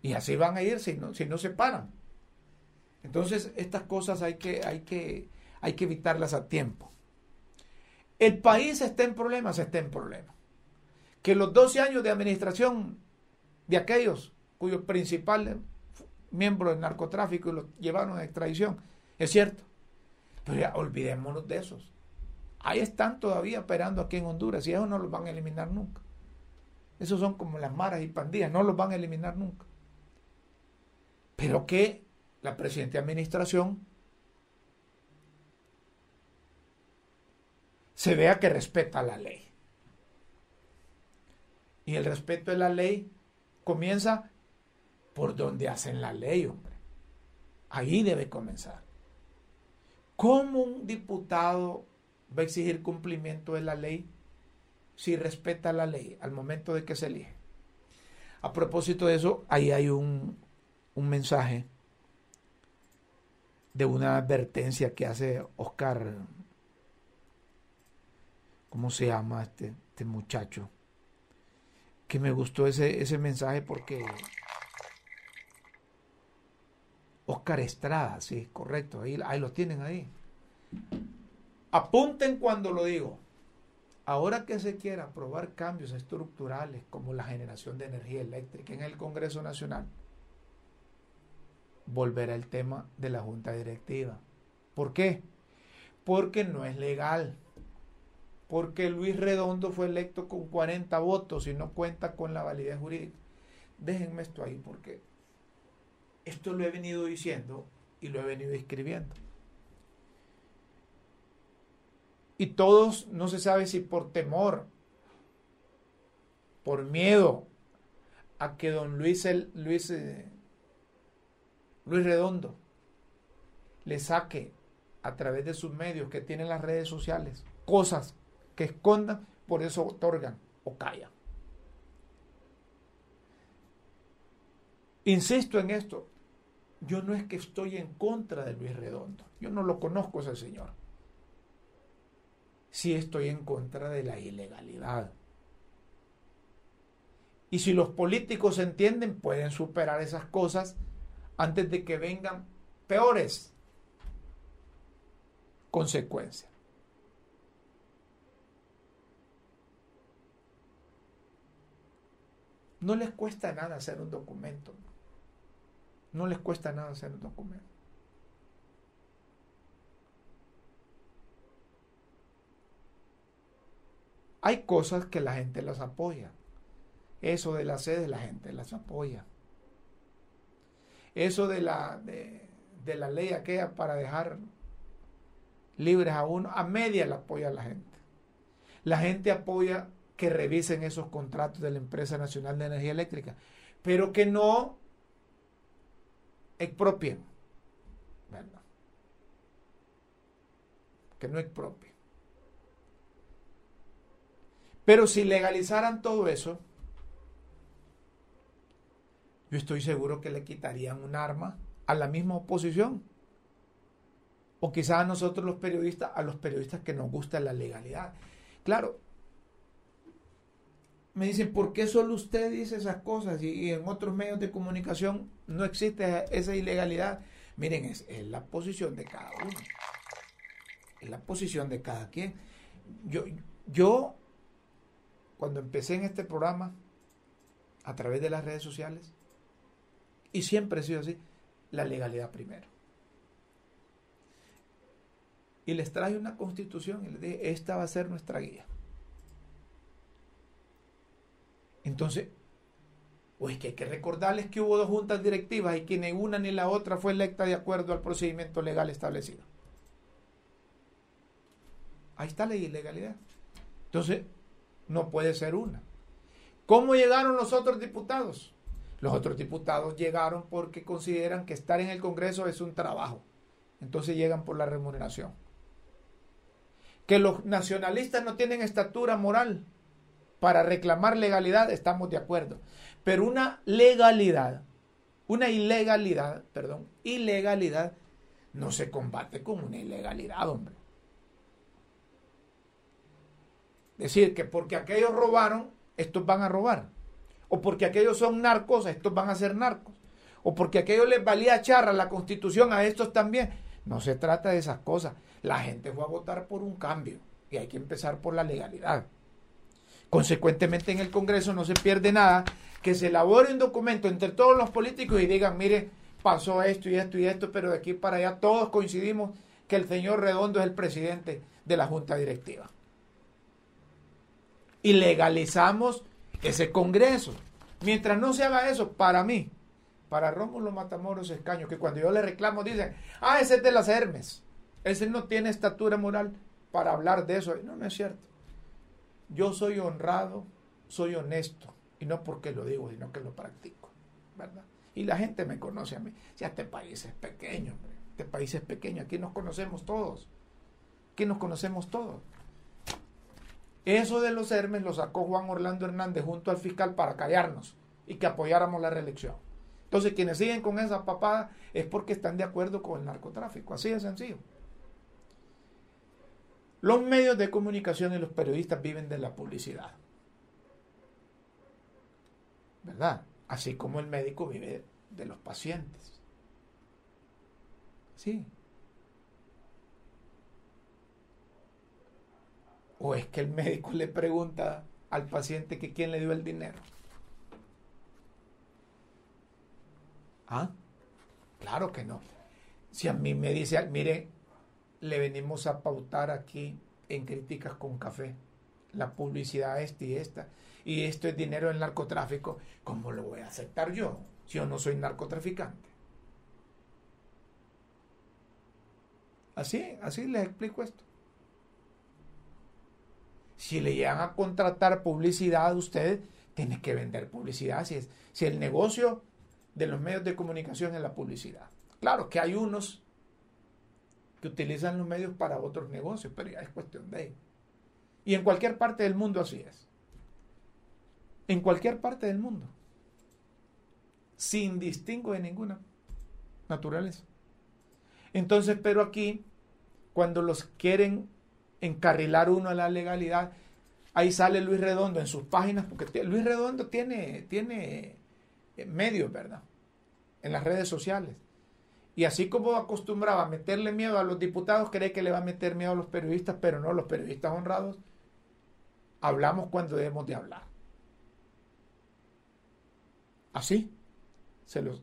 [SPEAKER 2] Y así van a ir si no, si no se paran. Entonces, estas cosas hay que, hay que, hay que evitarlas a tiempo. El país está en problemas, está en problemas. Que los 12 años de administración de aquellos cuyos principales miembros del narcotráfico los llevaron a extradición, es cierto. Pero ya olvidémonos de esos. Ahí están todavía operando aquí en Honduras y ellos no los van a eliminar nunca. Esos son como las maras y pandillas, no los van a eliminar nunca. Pero que la presente administración se vea que respeta la ley. Y el respeto de la ley comienza por donde hacen la ley, hombre. Ahí debe comenzar. ¿Cómo un diputado va a exigir cumplimiento de la ley si respeta la ley al momento de que se elige? A propósito de eso, ahí hay un, un mensaje de una advertencia que hace Oscar, ¿cómo se llama este, este muchacho? Que me gustó ese, ese mensaje porque Oscar Estrada, sí, correcto, ahí, ahí lo tienen ahí. Apunten cuando lo digo. Ahora que se quiera aprobar cambios estructurales como la generación de energía eléctrica en el Congreso Nacional, volverá el tema de la Junta Directiva. ¿Por qué? Porque no es legal. Porque Luis Redondo fue electo con 40 votos y no cuenta con la validez jurídica. Déjenme esto ahí porque esto lo he venido diciendo y lo he venido escribiendo. Y todos, no se sabe si por temor, por miedo a que don Luis, el, Luis, eh, Luis Redondo le saque a través de sus medios que tienen las redes sociales cosas que escondan, por eso otorgan o callan. Insisto en esto, yo no es que estoy en contra de Luis Redondo, yo no lo conozco ese señor. Sí estoy en contra de la ilegalidad. Y si los políticos entienden, pueden superar esas cosas antes de que vengan peores consecuencias. No les cuesta nada hacer un documento. No les cuesta nada hacer un documento. Hay cosas que la gente las apoya. Eso de la sede la gente las apoya. Eso de la, de, de la ley aquella para dejar libres a uno, a media la apoya la gente. La gente apoya que revisen esos contratos de la Empresa Nacional de Energía Eléctrica, pero que no expropien. ¿verdad? Que no expropien. Pero si legalizaran todo eso, yo estoy seguro que le quitarían un arma a la misma oposición. O quizás a nosotros los periodistas, a los periodistas que nos gusta la legalidad. Claro, me dicen, ¿por qué solo usted dice esas cosas y, en otros medios de comunicación no existe esa ilegalidad? Miren, es, la posición de cada uno. Es la posición de cada quien. Yo, yo, cuando empecé en este programa, a través de las redes sociales, y siempre he sido así, la legalidad primero. Y les traje una constitución y les dije, esta va a ser nuestra guía. Entonces, pues que hay que recordarles que hubo dos juntas directivas y que ni una ni la otra fue electa de acuerdo al procedimiento legal establecido. Ahí está la ilegalidad. Entonces, no puede ser una. ¿Cómo llegaron los otros diputados? Los otros diputados llegaron porque consideran que estar en el Congreso es un trabajo. Entonces llegan por la remuneración. Que los nacionalistas no tienen estatura moral para reclamar legalidad, estamos de acuerdo. Pero una legalidad, una ilegalidad, perdón, ilegalidad no se combate con una ilegalidad, hombre. Decir que porque aquellos robaron, estos van a robar. O porque aquellos son narcos, estos van a ser narcos. o porque aquello les valía charra la constitución, a estos también. No se trata de esas cosas. La gente fue a votar por un cambio y hay que empezar por la legalidad. Consecuentemente en el Congreso no se pierde nada que se elabore un documento entre todos los políticos y digan, mire, pasó esto y esto y esto, pero de aquí para allá todos coincidimos que el señor Redondo es el presidente de la Junta Directiva. Y legalizamos ese Congreso. Mientras no se haga eso, para mí, para Rómulo Matamoros Escaño, que cuando yo le reclamo dicen, ah, ese es de las Hermes, ese no tiene estatura moral para hablar de eso. No, no es cierto. Yo soy honrado, soy honesto, y no porque lo digo, sino que lo practico, ¿verdad? Y la gente me conoce a mí. Si este país es pequeño, este país es pequeño, aquí nos conocemos todos. Aquí nos conocemos todos. Eso de los Hermes lo sacó Juan Orlando Hernández junto al fiscal para callarnos y que apoyáramos la reelección. Entonces, quienes siguen con esa papada es porque están de acuerdo con el narcotráfico. Así de sencillo. Los medios de comunicación y los periodistas viven de la publicidad. ¿Verdad? Así como el médico vive de los pacientes. Sí. ¿O es que el médico le pregunta al paciente que quién le dio el dinero? ¿Ah? Claro que no. Si a mí me dice, mire, le venimos a pautar aquí en Críticas con Café la publicidad esta y esta, y esto es dinero del narcotráfico, ¿cómo lo voy a aceptar yo si yo no soy narcotraficante? Así, así les explico esto. Si le llegan a contratar publicidad a usted, tiene que vender publicidad. Si, es, si el negocio de los medios de comunicación es la publicidad. Claro que hay unos que utilizan los medios para otros negocios, pero ya es cuestión de ellos. Y en cualquier parte del mundo así es. En cualquier parte del mundo. Sin distingo de ninguna naturaleza. Entonces, pero aquí, cuando los quieren encarrilar uno a la legalidad, ahí sale Luis Redondo en sus páginas, porque Luis Redondo tiene, tiene eh, medios, ¿verdad? En las redes sociales. Y así como acostumbraba a meterle miedo a los diputados, cree que le va a meter miedo a los periodistas, pero no, los periodistas honrados hablamos cuando debemos de hablar. Así se los,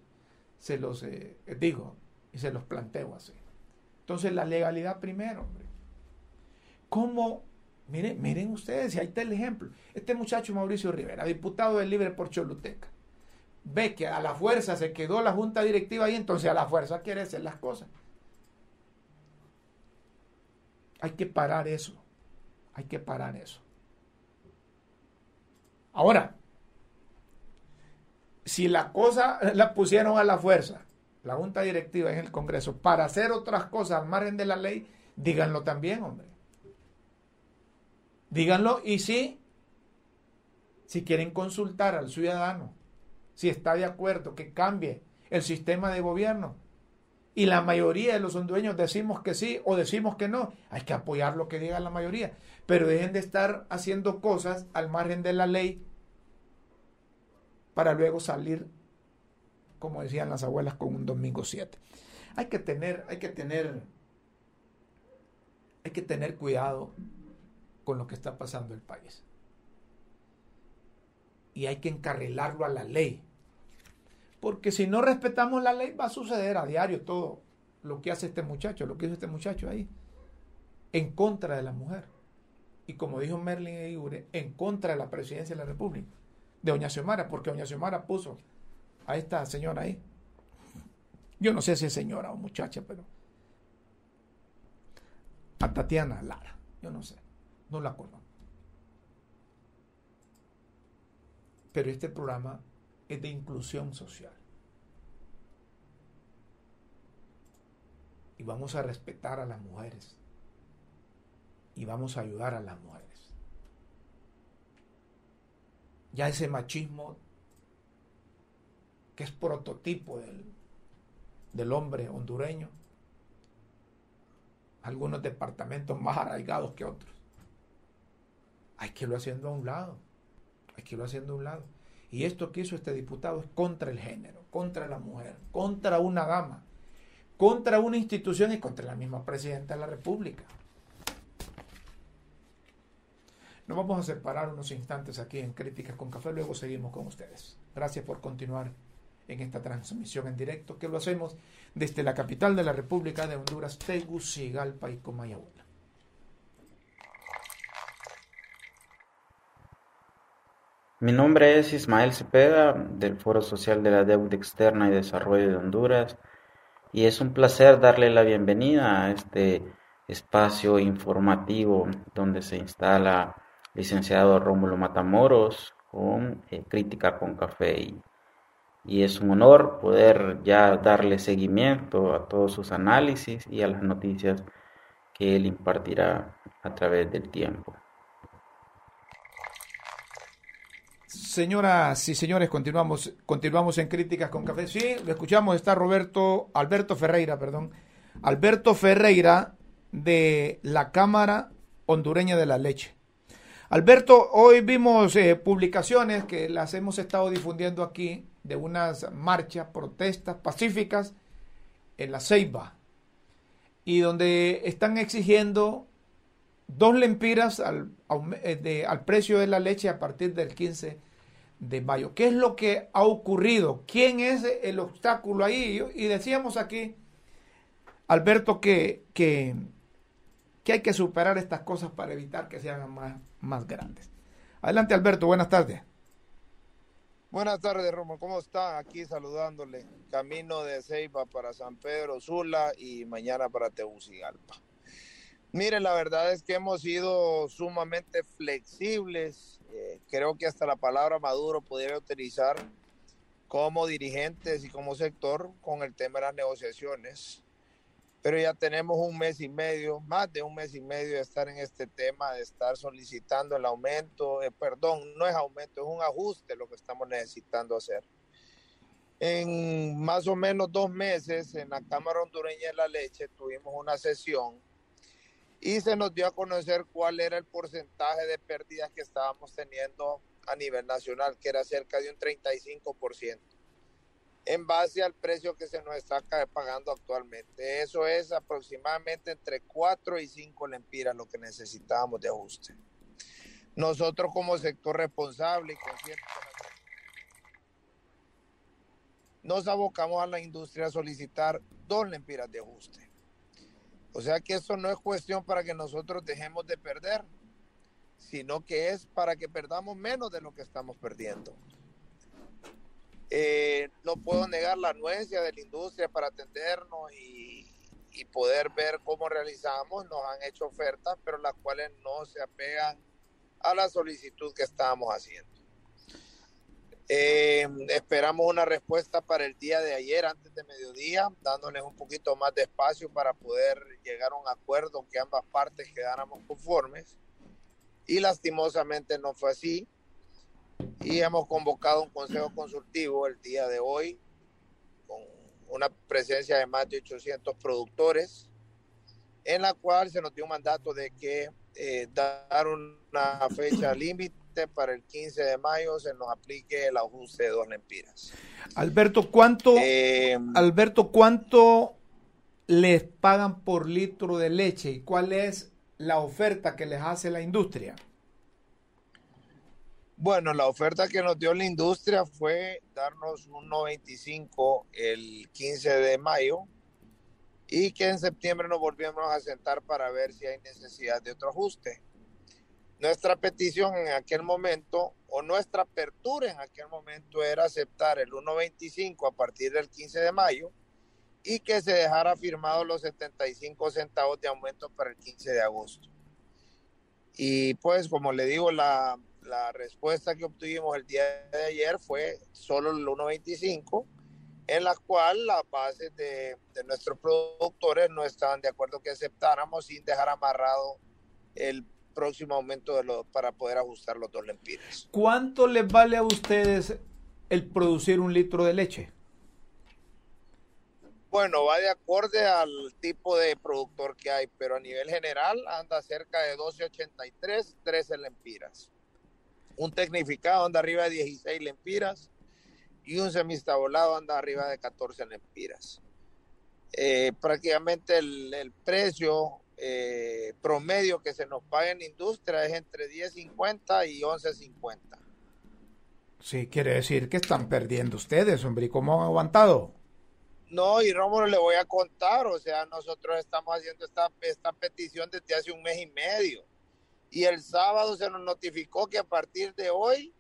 [SPEAKER 2] se los eh, digo y se los planteo así. Entonces la legalidad primero, hombre. ¿Cómo? Miren, miren ustedes, y ahí está el ejemplo. Este muchacho Mauricio Rivera, diputado del Libre por Choluteca, ve que a la fuerza se quedó la junta directiva ahí, entonces a la fuerza quiere hacer las cosas. Hay que parar eso. Hay que parar eso. Ahora, si la cosa la pusieron a la fuerza, la junta directiva en el Congreso, para hacer otras cosas al margen de la ley, díganlo también, hombre. Díganlo y sí, si quieren consultar al ciudadano, si está de acuerdo que cambie el sistema de gobierno, y la mayoría de los hondueños decimos que sí o decimos que no, hay que apoyar lo que diga la mayoría, pero dejen de estar haciendo cosas al margen de la ley para luego salir, como decían las abuelas, con un domingo 7. Hay que tener, hay que tener, hay que tener cuidado con lo que está pasando el país. Y hay que encarrilarlo a la ley. Porque si no respetamos la ley, va a suceder a diario todo lo que hace este muchacho, lo que hizo este muchacho ahí, en contra de la mujer. Y como dijo Merlin Eure, en contra de la presidencia de la República, de Doña Xiomara, porque Doña Xiomara puso a esta señora ahí. Yo no sé si es señora o muchacha, pero a Tatiana Lara, yo no sé. No la conozco. Pero este programa es de inclusión social. Y vamos a respetar a las mujeres. Y vamos a ayudar a las mujeres. Ya ese machismo que es prototipo del, del hombre hondureño. Algunos departamentos más arraigados que otros hay que irlo haciendo a un lado. Hay que irlo haciendo a un lado. Y esto que hizo este diputado es contra el género, contra la mujer, contra una dama, contra una institución y contra la misma presidenta de la República. Nos vamos a separar unos instantes aquí en Críticas con Café, luego seguimos con ustedes. Gracias por continuar en esta transmisión en directo que lo hacemos desde la capital de la República de Honduras, Tegucigalpa y Comayagüela.
[SPEAKER 6] Mi nombre es Ismael Cepeda del Foro Social de la Deuda Externa y Desarrollo de Honduras y es un placer darle la bienvenida a este espacio informativo donde se instala licenciado Rómulo Matamoros con eh, Crítica con Café y, y es un honor poder ya darle seguimiento a todos sus análisis y a las noticias que él impartirá a través del tiempo.
[SPEAKER 2] Señoras y señores, continuamos, continuamos en Críticas con Café. Sí, lo escuchamos, está Roberto, Alberto Ferreira, perdón. Alberto Ferreira de la Cámara Hondureña de la Leche. Alberto, hoy vimos eh, publicaciones que las hemos estado difundiendo aquí de unas marchas, protestas pacíficas en la Ceiba y donde están exigiendo dos lempiras al, eh, al precio de la leche a partir del 15 de mayo. ¿Qué es lo que ha ocurrido? ¿Quién es el obstáculo ahí? Y decíamos aquí, Alberto, que, que, hay que superar estas cosas para evitar que sean más, más grandes. Adelante, Alberto, buenas tardes.
[SPEAKER 7] Buenas tardes, Romo. ¿Cómo está? Aquí saludándole. Camino de Ceiba para San Pedro Sula y mañana para Tegucigalpa. Mire, la verdad es que hemos sido sumamente flexibles. Eh, creo que hasta la palabra Maduro pudiera utilizar como dirigentes y como sector con el tema de las negociaciones. Pero ya tenemos un mes y medio, más de un mes y medio de estar en este tema, de estar solicitando el aumento, eh, perdón, no es aumento, es un ajuste lo que estamos necesitando hacer. En más o menos dos meses en la Cámara Hondureña de la Leche tuvimos una sesión y se nos dio a conocer cuál era el porcentaje de pérdidas que estábamos teniendo a nivel nacional, que era cerca de un 35%, en base al precio que se nos está pagando actualmente. Eso es aproximadamente entre 4 y 5 lempiras lo que necesitábamos de ajuste. Nosotros como sector responsable y consciente nos abocamos a la industria a solicitar dos lempiras de ajuste o sea que eso no es cuestión para que nosotros dejemos de perder, sino que es para que perdamos menos de lo que estamos perdiendo. Eh, no puedo negar la anuencia de la industria para atendernos y, poder ver cómo realizamos. Nos han hecho ofertas, pero las cuales no se apegan a la solicitud que estábamos haciendo. Eh, esperamos una respuesta para el día de ayer, antes de mediodía, dándoles un poquito más de espacio para poder llegar a un acuerdo que ambas partes quedáramos conformes. Y lastimosamente no fue así. Y hemos convocado un consejo consultivo el día de hoy con una presencia de más de 800 productores, en la cual se nos dio un mandato de que eh, dar una fecha límite para el 15 de mayo se nos aplique el ajuste de dos lempiras.
[SPEAKER 2] Alberto, ¿cuánto, eh, Alberto, ¿cuánto les pagan por litro de leche y cuál es la oferta que les hace la industria?
[SPEAKER 7] Bueno, la oferta que nos dio la industria fue darnos un 95 el 15 de mayo y que en septiembre nos volvemos a sentar para ver si hay necesidad de otro ajuste. Nuestra petición en aquel momento o nuestra apertura en aquel momento era aceptar el 1.25 a partir del 15 de mayo y que se dejara firmado los 75 centavos de aumento para el 15 de agosto. Y pues, como le digo, la, la respuesta que obtuvimos el día de ayer fue solo el 1.25, en la cual las bases de, de, nuestros productores no estaban de acuerdo que aceptáramos sin dejar amarrado el próximo aumento de lo, para poder ajustar los dos lempiras.
[SPEAKER 2] ¿Cuánto les vale a ustedes el producir un litro de leche?
[SPEAKER 7] Bueno, va de acorde al tipo de productor que hay, pero a nivel general anda cerca de 12.83, 13 lempiras. Un tecnificado anda arriba de 16 lempiras y un semistabolado anda arriba de 14 lempiras. Eh, prácticamente el, precio eh, promedio que se nos paga en industria es entre 10.50 y 11.50.
[SPEAKER 2] Sí, quiere decir que están perdiendo ustedes, hombre. ¿Y cómo han aguantado?
[SPEAKER 7] No, y Rómulo le voy a contar, o sea, nosotros estamos haciendo esta, esta petición desde hace un mes y medio. Y el sábado se nos notificó que a partir de hoy,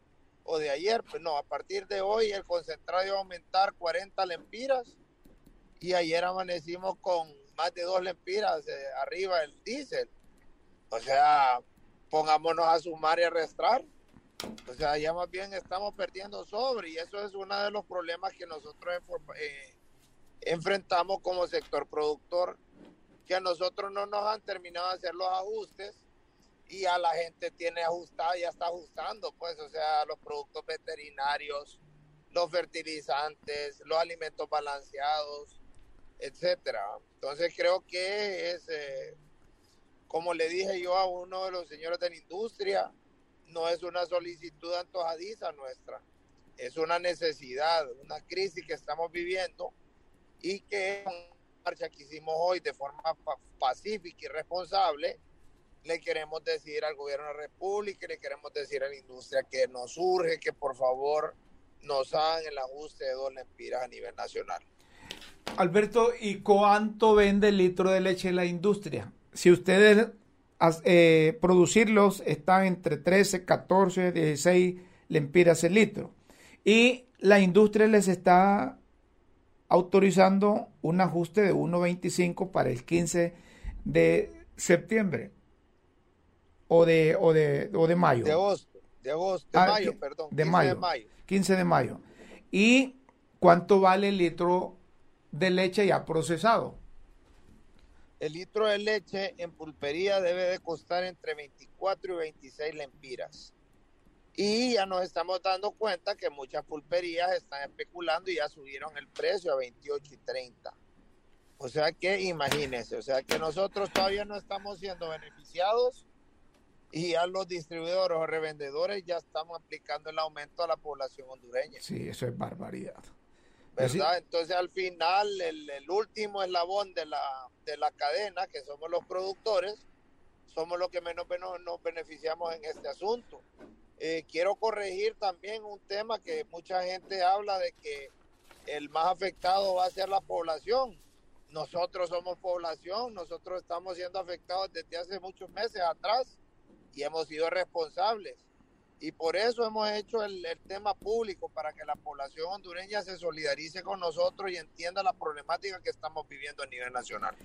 [SPEAKER 7] o de ayer, pues no, a partir de hoy el concentrado iba a aumentar 40 lempiras. Y ayer amanecimos con más de dos lempiras eh, arriba el diésel. O sea, pongámonos a sumar y a restar. O sea, ya más bien estamos perdiendo sobre y eso es uno de los problemas que nosotros eh, enfrentamos como sector productor, que a nosotros no nos han terminado de hacer los ajustes y a la gente tiene ajustado, ya está ajustando, pues, o sea, los productos veterinarios, los fertilizantes, los alimentos balanceados, etcétera. Entonces creo que es, eh, como le dije yo a uno de los señores de la industria, no es una solicitud antojadiza nuestra, es una necesidad, una crisis que estamos viviendo y que marcha que hicimos hoy de forma pacífica y responsable, le queremos decir al gobierno de la República, le queremos decir a la industria que nos urge que por favor nos hagan el ajuste de dos lempiras a nivel nacional.
[SPEAKER 2] Alberto, ¿y cuánto vende el litro de leche la industria? Si ustedes eh, producirlos están entre 13, 14, 16 lempiras el litro. Y la industria les está autorizando un ajuste de 1.25 para el 15 de septiembre o de, o de, o de mayo.
[SPEAKER 7] De agosto, de agosto, de ah, mayo, perdón.
[SPEAKER 2] De mayo, de mayo. 15 de mayo. ¿Y cuánto vale el litro de leche ya procesado?
[SPEAKER 7] El litro de leche en pulpería debe de costar entre 24 y 26 lempiras. Y ya nos estamos dando cuenta que muchas pulperías están especulando y ya subieron el precio a 28 y 30. O sea que imagínense, o sea que nosotros todavía no estamos siendo beneficiados y ya los distribuidores o revendedores ya estamos aplicando el aumento a la población hondureña.
[SPEAKER 2] Sí, eso es barbaridad.
[SPEAKER 7] ¿Verdad? Entonces al final el, el, último eslabón de la, de la cadena, que somos los productores, somos los que menos nos beneficiamos en este asunto. Eh, quiero corregir también un tema que mucha gente habla de que el más afectado va a ser la población. Nosotros somos población, nosotros estamos siendo afectados desde hace muchos meses atrás y hemos sido responsables. Y por eso hemos hecho el, el, tema público, para que la población hondureña se solidarice con nosotros y entienda la problemática que estamos viviendo a nivel nacional.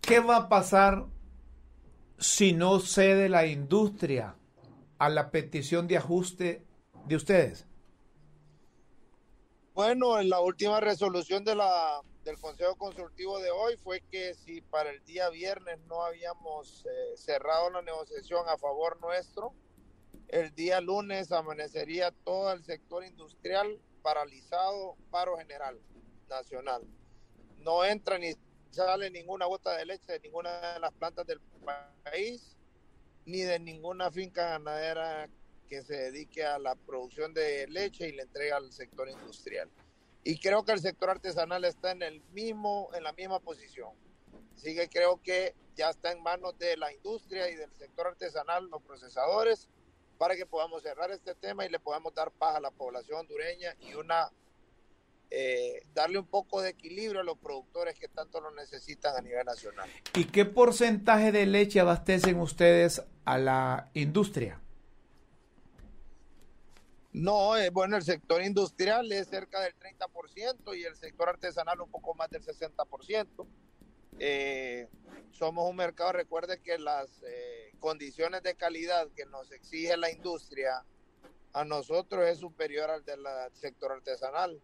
[SPEAKER 2] ¿Qué va a pasar si no cede la industria a la petición de ajuste de ustedes?
[SPEAKER 7] Bueno, en la última resolución de la, del Consejo Consultivo de hoy fue que si para el día viernes no habíamos eh, cerrado la negociación a favor nuestro, el día lunes amanecería todo el sector industrial paralizado, paro general nacional. No entra ni sale ninguna gota de leche de ninguna de las plantas del país ni de ninguna finca ganadera que se dedique a la producción de leche y le entrega al sector industrial. Y creo que el sector artesanal está en el mismo, en la misma posición. Así que creo que ya está en manos de la industria y del sector artesanal, los procesadores, para que podamos cerrar este tema y le podamos dar paz a la población hondureña y una eh, darle un poco de equilibrio a los productores que tanto lo necesitan a nivel nacional.
[SPEAKER 2] ¿Y qué porcentaje de leche abastecen ustedes a la industria?
[SPEAKER 7] No, eh, bueno, el sector industrial es cerca del 30% y el sector artesanal un poco más del 60%. Eh, somos un mercado, recuerde que las condiciones de calidad que nos exige la industria a nosotros es superior al del sector artesanal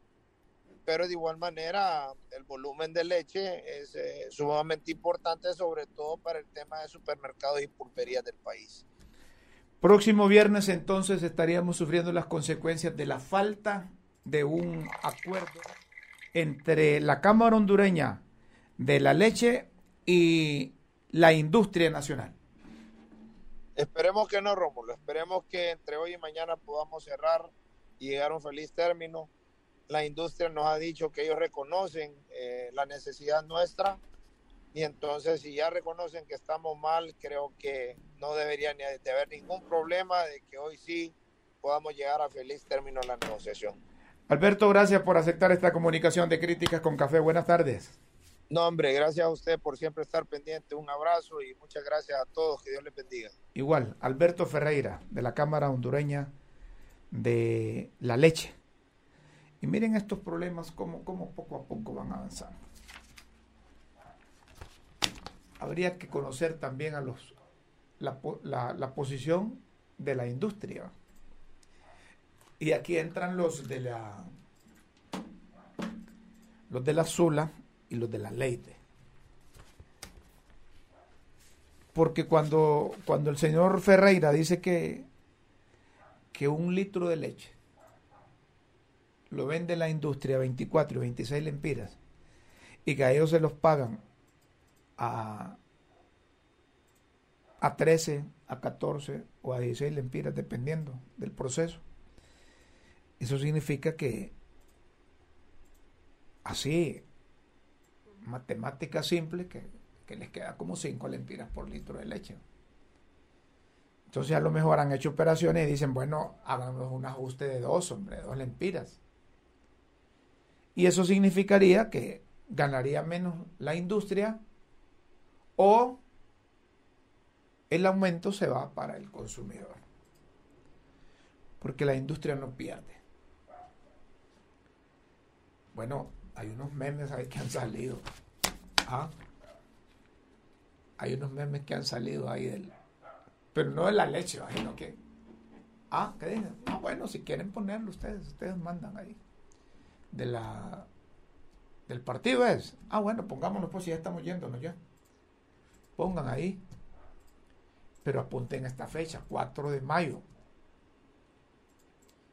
[SPEAKER 7] pero de igual manera el volumen de leche es eh, sumamente importante, sobre todo para el tema de supermercados y pulperías del país.
[SPEAKER 2] Próximo viernes entonces estaríamos sufriendo las consecuencias de la falta de un acuerdo entre la Cámara hondureña de la leche y la industria nacional.
[SPEAKER 7] Esperemos que no, Rómulo. Esperemos que entre hoy y mañana podamos cerrar y llegar a un feliz término. La industria nos ha dicho que ellos reconocen eh, la necesidad nuestra y entonces si ya reconocen que estamos mal, creo que no debería de haber ningún problema de que hoy sí podamos llegar a feliz término la negociación.
[SPEAKER 2] Alberto, gracias por aceptar esta comunicación de críticas con café. Buenas tardes.
[SPEAKER 7] No, hombre, gracias a usted por siempre estar pendiente. Un abrazo y muchas gracias a todos. Que Dios les bendiga.
[SPEAKER 2] Igual, Alberto Ferreira, de la Cámara Hondureña de la Leche. Y miren estos problemas, cómo, cómo poco a poco van avanzando. Habría que conocer también a los la, la, la posición de la industria. Y aquí entran los de la los de la Zula y los de la Leite. Porque cuando, cuando el señor Ferreira dice que, que un litro de leche lo vende la industria a 24 y 26 lempiras y que a ellos se los pagan a, a 13, a 14 o a 16 lempiras dependiendo del proceso. Eso significa que así matemática simple que, les queda como 5 lempiras por litro de leche. Entonces a lo mejor han hecho operaciones y dicen, bueno, hagamos un ajuste de dos, hombre, dos lempiras. Y eso significaría que ganaría menos la industria o el aumento se va para el consumidor. Porque la industria no pierde. Bueno, hay unos memes ahí que han salido. ¿Ah? Hay unos memes que han salido ahí del. Pero no de la leche, imagino que. Ah, ¿qué dicen? Ah, bueno, si quieren ponerlo ustedes, ustedes mandan ahí. De la. Del partido es. Ah, bueno, pongámonos pues si ya estamos yéndonos ya. Pongan ahí. Pero apunten esta fecha, 4 de mayo.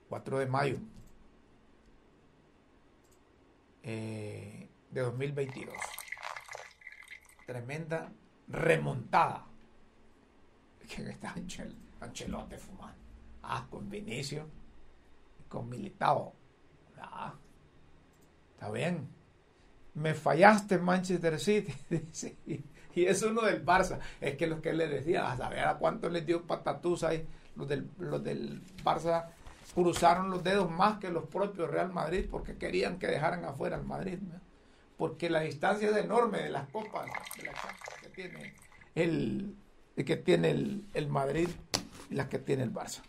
[SPEAKER 2] 4 de mayo. Eh, de 2022. Tremenda remontada. Que está Anchel, fumando. Ah, con Vinicio, con Militao. Ah, está bien. Me fallaste Manchester City. y, es uno del Barça. Es que lo que le decía, a saber a cuánto les dio patatús ahí, los del, los del Barça cruzaron los dedos más que los propios Real Madrid porque querían que dejaran afuera al Madrid. Porque la distancia es enorme de las copas que tiene el, que tiene el, Madrid y las que tiene el Barça.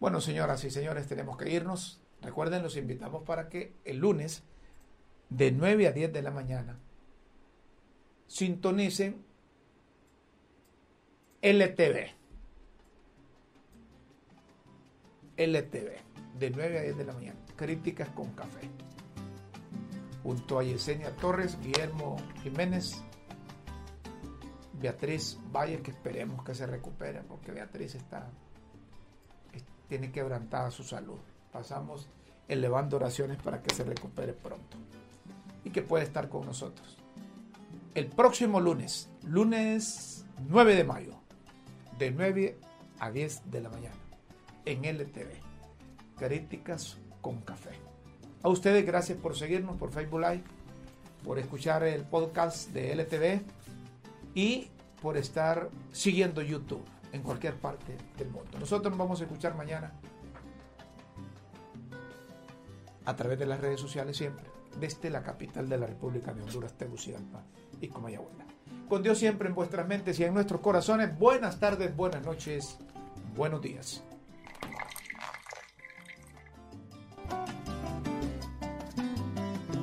[SPEAKER 2] Bueno, señoras y señores, tenemos que irnos. Recuerden, los invitamos para que el lunes de 9 a 10 de la mañana sintonicen LTV LTV, de 9 a 10 de la mañana. Críticas con café. Junto a Yesenia Torres, Guillermo Jiménez, Beatriz Valle, que esperemos que se recupere, porque Beatriz está, tiene quebrantada su salud. Pasamos elevando oraciones para que se recupere pronto y que pueda estar con nosotros. El próximo lunes, lunes 9 de mayo, de 9 a 10 de la mañana en LTV. Críticas con café. A ustedes gracias por seguirnos por Facebook Live, por escuchar el podcast de LTV y por estar siguiendo YouTube en cualquier parte del mundo. Nosotros nos vamos a escuchar mañana a través de las redes sociales siempre, desde la capital de la República de Honduras, Tegucigalpa y Comayagüela. Con Dios siempre en vuestras mentes y en nuestros corazones. Buenas tardes, buenas noches, buenos días.